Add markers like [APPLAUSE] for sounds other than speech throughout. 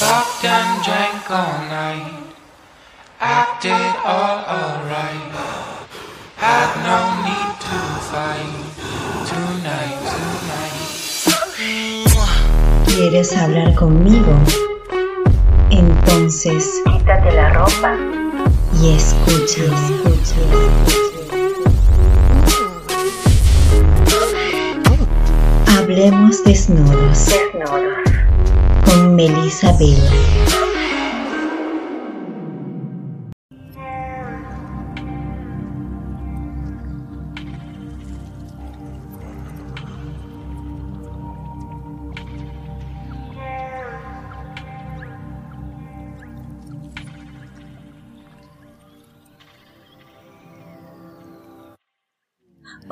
Fucked and drank all night. Acted all alright. Had no need to fight. Tonight, tonight. ¿Quieres hablar conmigo? Entonces, Quítate la ropa. y escucha, escucha. Hablemos desnudos Desnudos. Melissa Vela.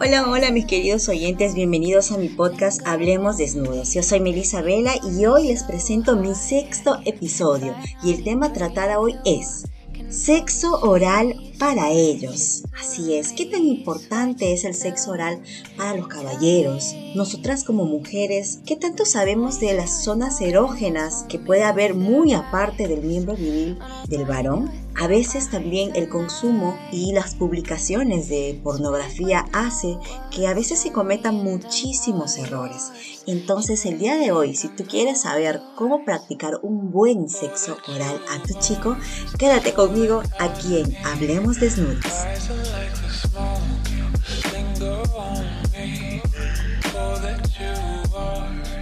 Hola, hola mis queridos oyentes, bienvenidos a mi podcast Hablemos Desnudos. Yo soy Melissa Vela y hoy les presento mi sexto episodio y el tema tratado hoy es Sexo oral para ellos. Así es, ¿qué tan importante es el sexo oral para los caballeros? Nosotras como mujeres, ¿qué tanto sabemos de las zonas erógenas que puede haber muy aparte del miembro viril del varón? A veces también el consumo y las publicaciones de pornografía hace que a veces se cometan muchísimos errores. Entonces el día de hoy, si tú quieres saber cómo practicar un buen sexo oral a tu chico, quédate conmigo aquí en Hablemos Desnudos.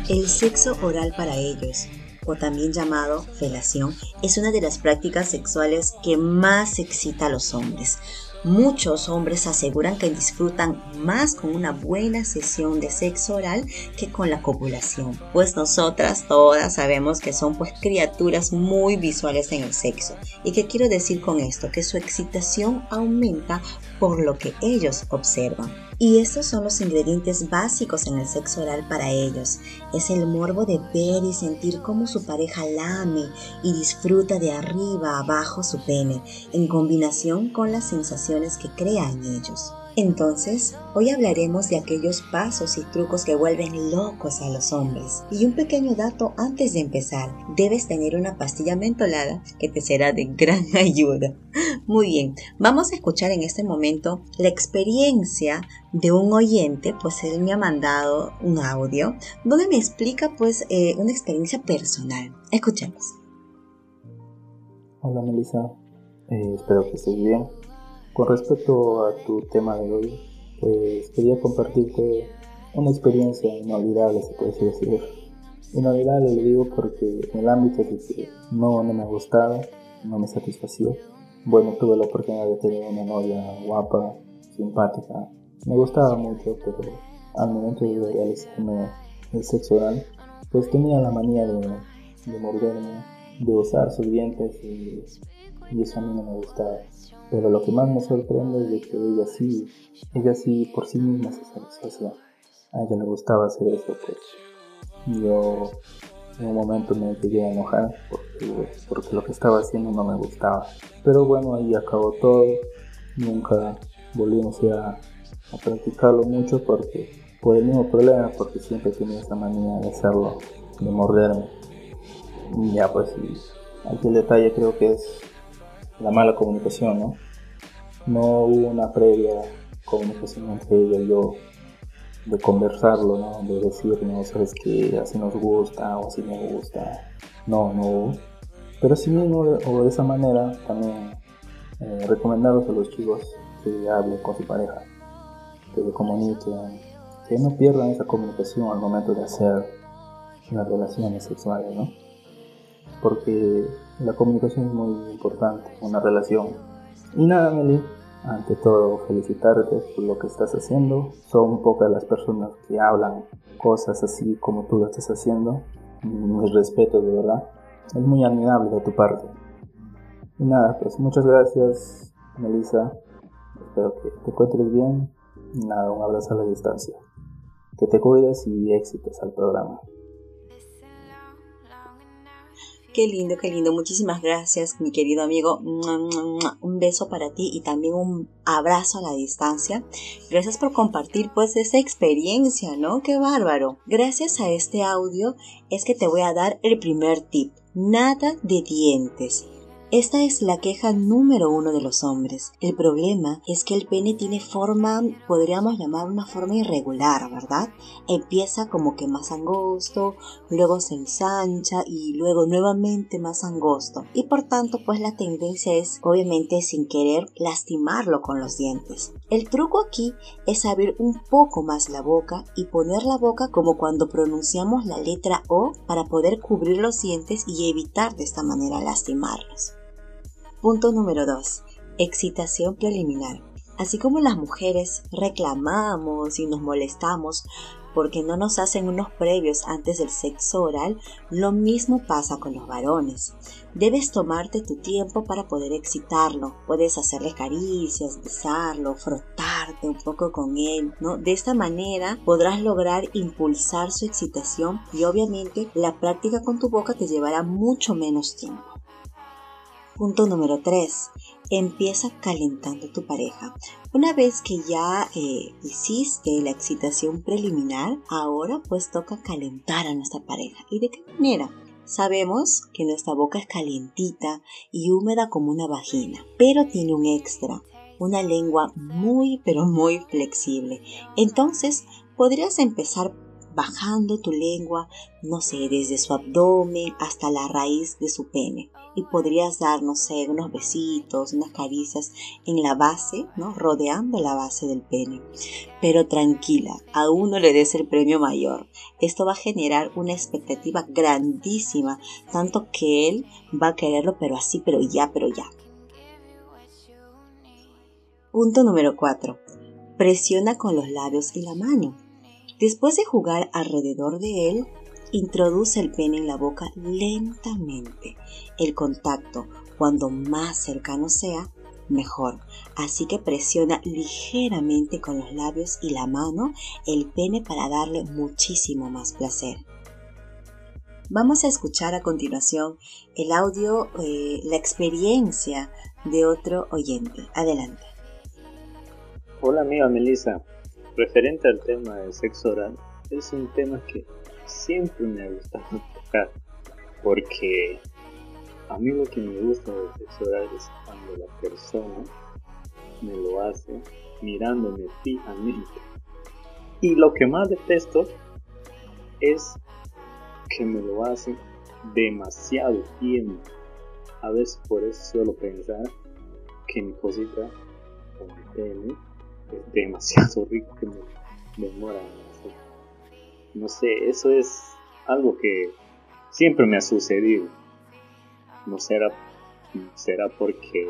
El sexo oral para ellos, o también llamado felación, es una de las prácticas sexuales que más excita a los hombres. Muchos hombres aseguran que disfrutan más con una buena sesión de sexo oral que con la copulación, pues nosotras todas sabemos que son pues criaturas muy visuales en el sexo. ¿Y qué quiero decir con esto? Que su excitación aumenta por lo que ellos observan. Y estos son los ingredientes básicos en el sexo oral para ellos. Es el morbo de ver y sentir cómo su pareja lame y disfruta de arriba a abajo su pene, en combinación con las sensaciones que crea en ellos. Entonces, hoy hablaremos de aquellos pasos y trucos que vuelven locos a los hombres. Y un pequeño dato antes de empezar, debes tener una pastilla mentolada que te será de gran [LAUGHS] ayuda. Muy bien, vamos a escuchar en este momento la experiencia de un oyente, pues él me ha mandado un audio donde me explica pues eh, una experiencia personal. Escuchemos. Hola Melissa, Eh, espero que estés bien. Con respecto a tu tema de hoy, pues quería compartirte una experiencia inolvidable, se puede decir. Inolvidable le digo porque en el ámbito de que no, no me gustaba, no me satisfació. Bueno, tuve la oportunidad de tener una novia guapa, simpática. Me gustaba mucho, pero al momento de realizarme el sexo oral, pues tenía la manía de, de morderme, de usar sus dientes y, y eso a mí no me gustaba. Pero lo que más me sorprende es que ella sí, ella sí por sí misma se satisfacía. A ella le gustaba hacer eso, pues. Yo en un momento me llegué a enojar porque, porque lo que estaba haciendo no me gustaba. Pero bueno, ahí acabó todo. Nunca volvimos a, a practicarlo mucho porque por el mismo problema, porque siempre tenía esa manía de hacerlo, de morderme. Y ya pues, y aquí el detalle creo que es la mala comunicación, ¿no? No hubo una previa comunicación entre ella y yo de conversarlo, ¿no? De decir, no, sabes que así nos gusta o así me gusta. No, no. Pero sí mismo, o de esa manera, también eh, recomendaros a los chicos que hablen con su pareja, que se comuniquen, que no pierdan esa comunicación al momento de hacer las relaciones sexuales, ¿no? Porque la comunicación es muy importante una relación. Y nada, Meli, ante todo felicitarte por lo que estás haciendo. Son pocas las personas que hablan cosas así como tú lo estás haciendo. Mis respetos, de verdad. Es muy admirable de tu parte. Y nada, pues muchas gracias, Melissa. Espero que te encuentres bien. Nada, un abrazo a la distancia. Que te cuides y éxitos al programa. Qué lindo, qué lindo. Muchísimas gracias, mi querido amigo. Un beso para ti y también un abrazo a la distancia. Gracias por compartir pues esa experiencia, ¿no? Qué bárbaro. Gracias a este audio es que te voy a dar el primer tip. Nada de dientes. Esta es la queja número uno de los hombres. El problema es que el pene tiene forma, podríamos llamar una forma irregular, ¿verdad? Empieza como que más angosto, luego se ensancha y luego nuevamente más angosto. Y por tanto, pues la tendencia es, obviamente, sin querer, lastimarlo con los dientes. El truco aquí es abrir un poco más la boca y poner la boca como cuando pronunciamos la letra O para poder cubrir los dientes y evitar de esta manera lastimarlos. Punto número 2. Excitación preliminar. Así como las mujeres reclamamos y nos molestamos porque no nos hacen unos previos antes del sexo oral, lo mismo pasa con los varones. Debes tomarte tu tiempo para poder excitarlo. Puedes hacerle caricias, besarlo, frotarte un poco con él, ¿no? De esta manera podrás lograr impulsar su excitación y obviamente la práctica con tu boca te llevará mucho menos tiempo. Punto número 3. Empieza calentando tu pareja. Una vez que ya eh, hiciste la excitación preliminar, ahora pues toca calentar a nuestra pareja. ¿Y de qué manera? Sabemos que nuestra boca es calientita y húmeda como una vagina, pero tiene un extra, una lengua muy pero muy flexible. Entonces podrías empezar bajando tu lengua, no sé, desde su abdomen hasta la raíz de su pene. Y podrías dar, no sé, unos besitos, unas caricias en la base, ¿no? Rodeando la base del pene. Pero tranquila, aún no le des el premio mayor. Esto va a generar una expectativa grandísima, tanto que él va a quererlo, pero así, pero ya, pero ya. Punto número 4. Presiona con los labios y la mano. Después de jugar alrededor de él, introduce el pene en la boca lentamente. El contacto, cuando más cercano sea, mejor. Así que presiona ligeramente con los labios y la mano el pene para darle muchísimo más placer. Vamos a escuchar a continuación el audio, eh, la experiencia de otro oyente. Adelante. Hola amiga Melissa, referente al tema del sexo oral, es un tema que siempre me ha gustado [LAUGHS] tocar, porque a mí lo que me gusta del sexo es cuando la persona me lo hace mirándome fijamente. Y lo que más detesto es que me lo hace demasiado tiempo. A veces por eso suelo pensar que mi cosita con mi pene es demasiado [LAUGHS] rico que me demora. No sé, eso es algo que siempre me ha sucedido. No será, será porque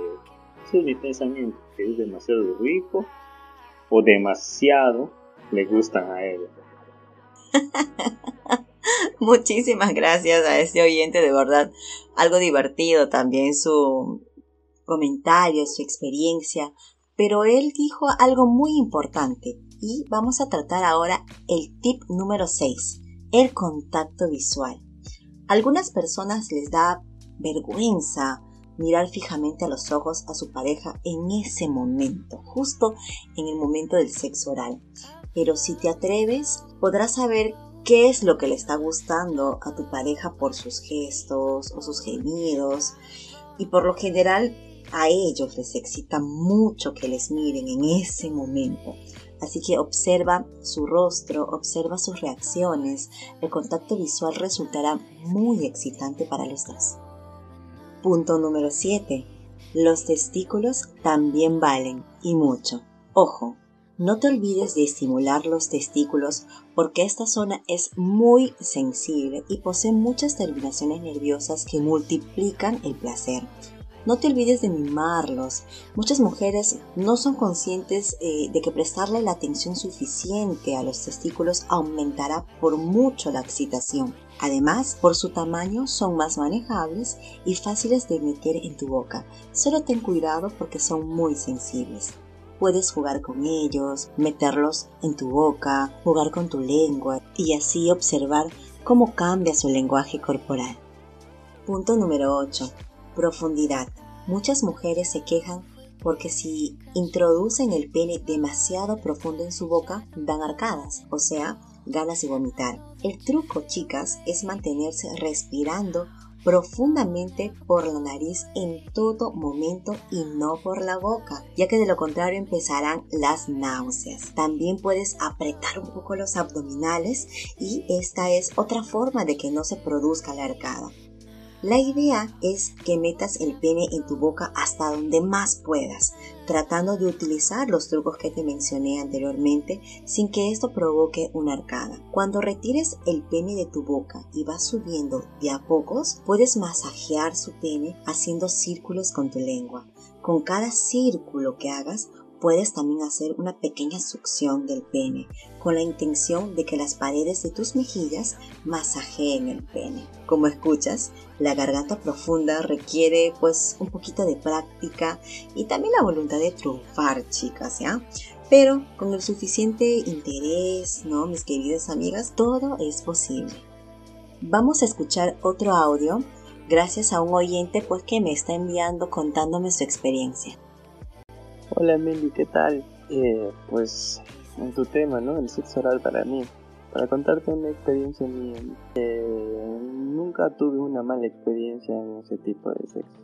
es mi pensamiento, que es demasiado rico o demasiado le gustan a él. [LAUGHS] Muchísimas gracias a ese oyente, de verdad. Algo divertido también su comentario, su experiencia pero él dijo algo muy importante y vamos a tratar ahora el tip número 6, el contacto visual. algunas personas les da vergüenza mirar fijamente a los ojos a su pareja en ese momento, justo en el momento del sexo oral. Pero si te atreves, podrás saber qué es lo que le está gustando a tu pareja por sus gestos o sus gemidos. Y por lo general a ellos les excita mucho que les miren en ese momento. Así que observa su rostro, observa sus reacciones. El contacto visual resultará muy excitante para los dos. Punto número 7. Los testículos también valen y mucho. Ojo, no te olvides de estimular los testículos porque esta zona es muy sensible y posee muchas terminaciones nerviosas que multiplican el placer. No te olvides de mimarlos. Muchas mujeres no son conscientes eh, de que prestarle la atención suficiente a los testículos aumentará por mucho la excitación. Además, por su tamaño son más manejables y fáciles de meter en tu boca. Solo ten cuidado porque son muy sensibles. Puedes jugar con ellos, meterlos en tu boca, jugar con tu lengua y así observar cómo cambia su lenguaje corporal. Punto número 8 Profundidad. Muchas mujeres se quejan porque si introducen el pene demasiado profundo en su boca, dan arcadas, o sea, ganas de vomitar. El truco, chicas, es mantenerse respirando profundamente por la nariz en todo momento y no por la boca, ya que de lo contrario empezarán las náuseas. También puedes apretar un poco los abdominales y esta es otra forma de que no se produzca la arcada. La idea es que metas el pene en tu boca hasta donde más puedas, tratando de utilizar los trucos que te mencioné anteriormente sin que esto provoque una arcada. Cuando retires el pene de tu boca y vas subiendo de a pocos, puedes masajear su pene haciendo círculos con tu lengua. Con cada círculo que hagas, Puedes también hacer una pequeña succión del pene con la intención de que las paredes de tus mejillas masajeen el pene. Como escuchas, la garganta profunda requiere pues un poquito de práctica y también la voluntad de triunfar, chicas, ¿ya? Pero con el suficiente interés, ¿no? Mis queridas amigas, todo es posible. Vamos a escuchar otro audio gracias a un oyente pues que me está enviando contándome su experiencia. Hola Meli, ¿qué tal? Eh, pues en tu tema, ¿no? El sexo oral para mí. Para contarte una experiencia mía, eh, nunca tuve una mala experiencia en ese tipo de sexo.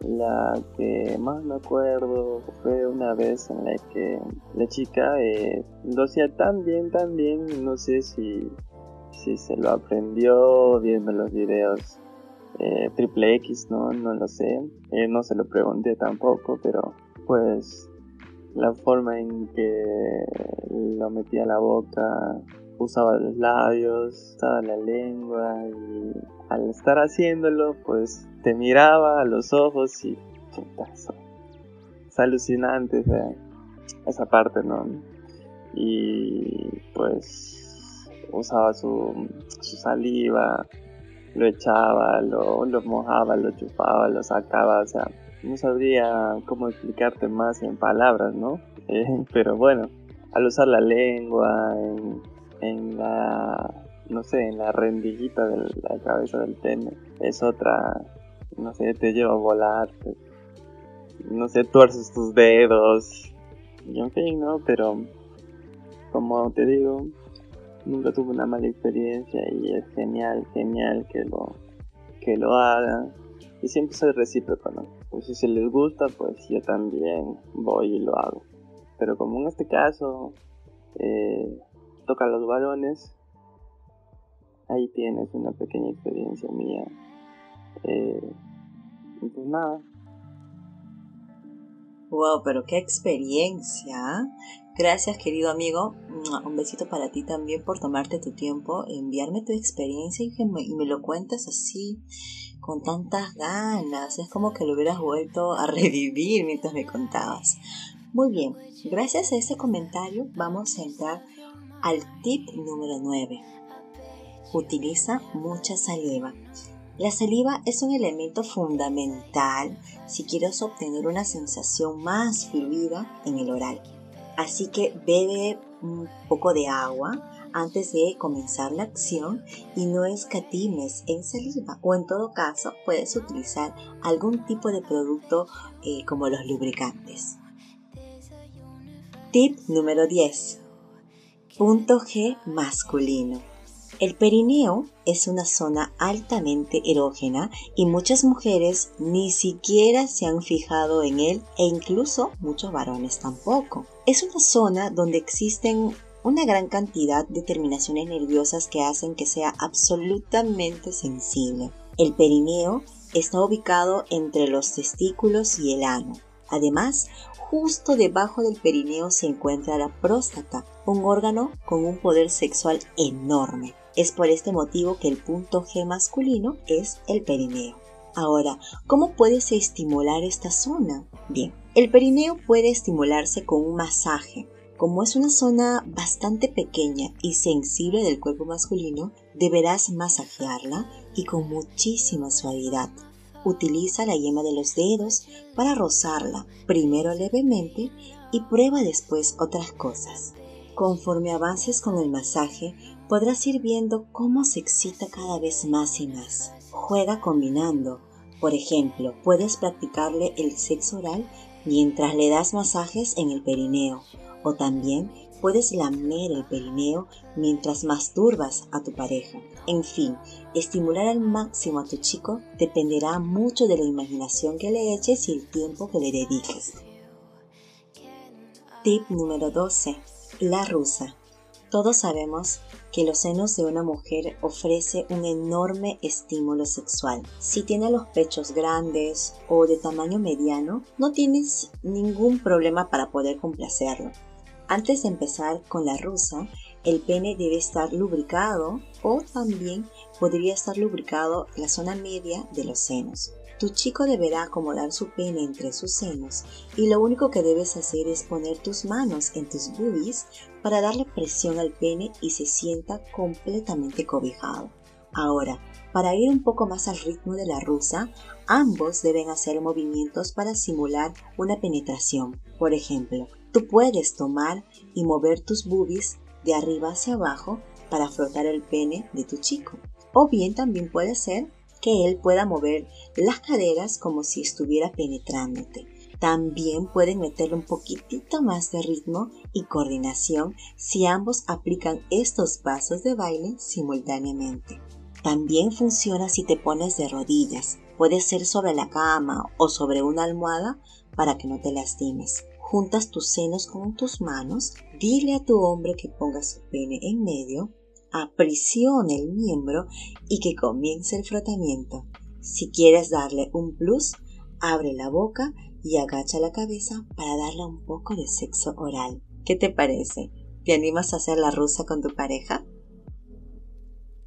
La que más me acuerdo fue una vez en la que la chica eh, lo hacía tan bien, tan bien, no sé si, si se lo aprendió viendo los videos eh, triple X, no, no lo sé, no se lo pregunté tampoco, pero pues la forma en que lo metía la boca, usaba los labios, usaba la lengua y al estar haciéndolo pues te miraba a los ojos y es alucinante esa parte, ¿no? Y pues usaba su, su saliva, lo echaba, lo, lo mojaba, lo chupaba, lo sacaba, o sea, no sabría cómo explicarte más en palabras, ¿no? [LAUGHS] Eh, pero bueno, al usar la lengua en, en, la, no sé, en la rendillita de la cabeza del pene, es otra, no sé, te lleva a volar, no sé, tuerces tus dedos, y en fin, ¿no? Pero, como te digo, nunca tuve una mala experiencia y es genial, genial que lo, que lo hagan. Y siempre soy recíproco, ¿no? Pues si se les gusta, pues yo también voy y lo hago. Pero como en este caso eh, toca a los varones, ahí tienes una pequeña experiencia mía. Eh, pues nada. Wow, pero qué experiencia. Gracias querido amigo. Un besito para ti también por tomarte tu tiempo, enviarme tu experiencia y, me, me lo cuentas así con tantas ganas. Es como que lo hubieras vuelto a [LAUGHS] revivir mientras me contabas. Muy bien, gracias a ese comentario vamos a entrar al tip número 9. Utiliza mucha saliva. La saliva es un elemento fundamental si quieres obtener una sensación más fluida en el oral. Así que bebe un poco de agua, antes de comenzar la acción y no escatimes en saliva o en todo caso puedes utilizar algún tipo de producto eh, como los lubricantes. Tip número 10. Punto G masculino. El perineo es una zona altamente erógena y muchas mujeres ni siquiera se han fijado en él e incluso muchos varones tampoco. Es una zona donde existen una gran cantidad de terminaciones nerviosas que hacen que sea absolutamente sensible. El perineo está ubicado entre los testículos y el ano. Además, justo debajo del perineo se encuentra la próstata, un órgano con un poder sexual enorme. Es por este motivo que el punto G masculino es el perineo. Ahora, ¿cómo puedes estimular esta zona? Bien, el perineo puede estimularse con un masaje, como es una zona bastante pequeña y sensible del cuerpo masculino, deberás masajearla y con muchísima suavidad. Utiliza la yema de los dedos para rozarla, primero levemente y prueba después otras cosas. Conforme avances con el masaje, podrás ir viendo cómo se excita cada vez más y más. Juega combinando. Por ejemplo, puedes practicarle el sexo oral mientras le das masajes en el perineo o también Puedes lamer el perineo mientras masturbas a tu pareja. En fin, estimular al máximo a tu chico dependerá mucho de la imaginación que le eches y el tiempo que le dediques. Tip número 12. La rusa. Todos sabemos que los senos de una mujer ofrece un enorme estímulo sexual. Si tiene los pechos grandes o de tamaño mediano, no tienes ningún problema para poder complacerlo. Antes de empezar con la rusa, el pene debe estar lubricado o también podría estar lubricado la zona media de los senos. Tu chico deberá acomodar su pene entre sus senos y lo único que debes hacer es poner tus manos en tus boobies para darle presión al pene y se sienta completamente cobijado. Ahora, para ir un poco más al ritmo de la rusa, ambos deben hacer movimientos para simular una penetración. Por ejemplo, Tú puedes tomar y mover tus boobies de arriba hacia abajo para frotar el pene de tu chico. O bien también puede ser que él pueda mover las caderas como si estuviera penetrándote. También pueden meterle un poquitito más de ritmo y coordinación si ambos aplican estos pasos de baile simultáneamente. También funciona si te pones de rodillas. Puede ser sobre la cama o sobre una almohada para que no te lastimes juntas tus senos con tus manos, dile a tu hombre que ponga su pene en medio, aprisione el miembro y que comience el frotamiento. Si quieres darle un plus, abre la boca y agacha la cabeza para darle un poco de sexo oral. ¿Qué te parece? ¿Te animas a hacer la rusa con tu pareja?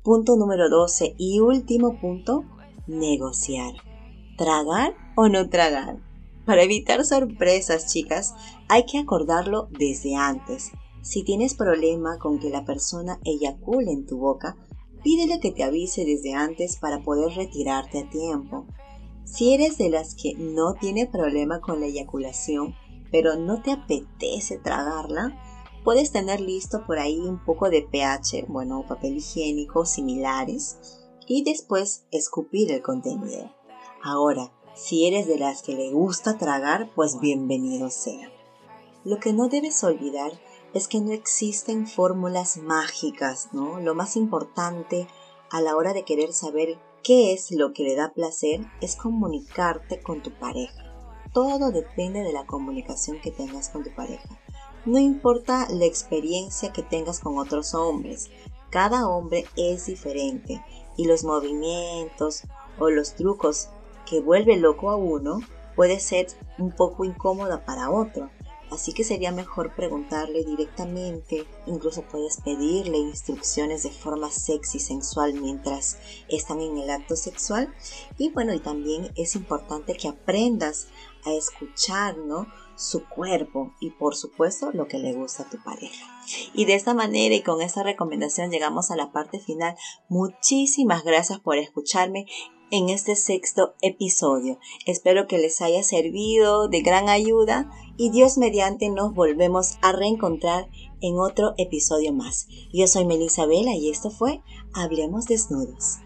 Punto número 12 y último punto, negociar. ¿Tragar o no tragar? Para evitar sorpresas, chicas, hay que acordarlo desde antes. Si tienes problema con que la persona eyacule en tu boca, pídele que te avise desde antes para poder retirarte a tiempo. Si eres de las que no tiene problema con la eyaculación, pero no te apetece tragarla, puedes tener listo por ahí un poco de pH, bueno, papel higiénico similares, y después escupir el contenido. Ahora, si eres de las que le gusta tragar, pues bienvenido sea. Lo que no debes olvidar es que no existen fórmulas mágicas, ¿no? Lo más importante a la hora de querer saber qué es lo que le da placer es comunicarte con tu pareja. Todo depende de la comunicación que tengas con tu pareja. No importa la experiencia que tengas con otros hombres, cada hombre es diferente y los movimientos o los trucos que vuelve loco a uno puede ser un poco incómoda para otro. Así que sería mejor preguntarle directamente, incluso puedes pedirle instrucciones de forma sexy, sensual mientras están en el acto sexual. Y bueno, y también es importante que aprendas a escuchar, ¿no? su cuerpo y por supuesto lo que le gusta a tu pareja. Y de esta manera y con esta recomendación llegamos a la parte final. Muchísimas gracias por escucharme en este sexto episodio. Espero que les haya servido de gran ayuda y Dios mediante nos volvemos a reencontrar en otro episodio más. Yo soy Melissa Vela y esto fue Hablemos Desnudos.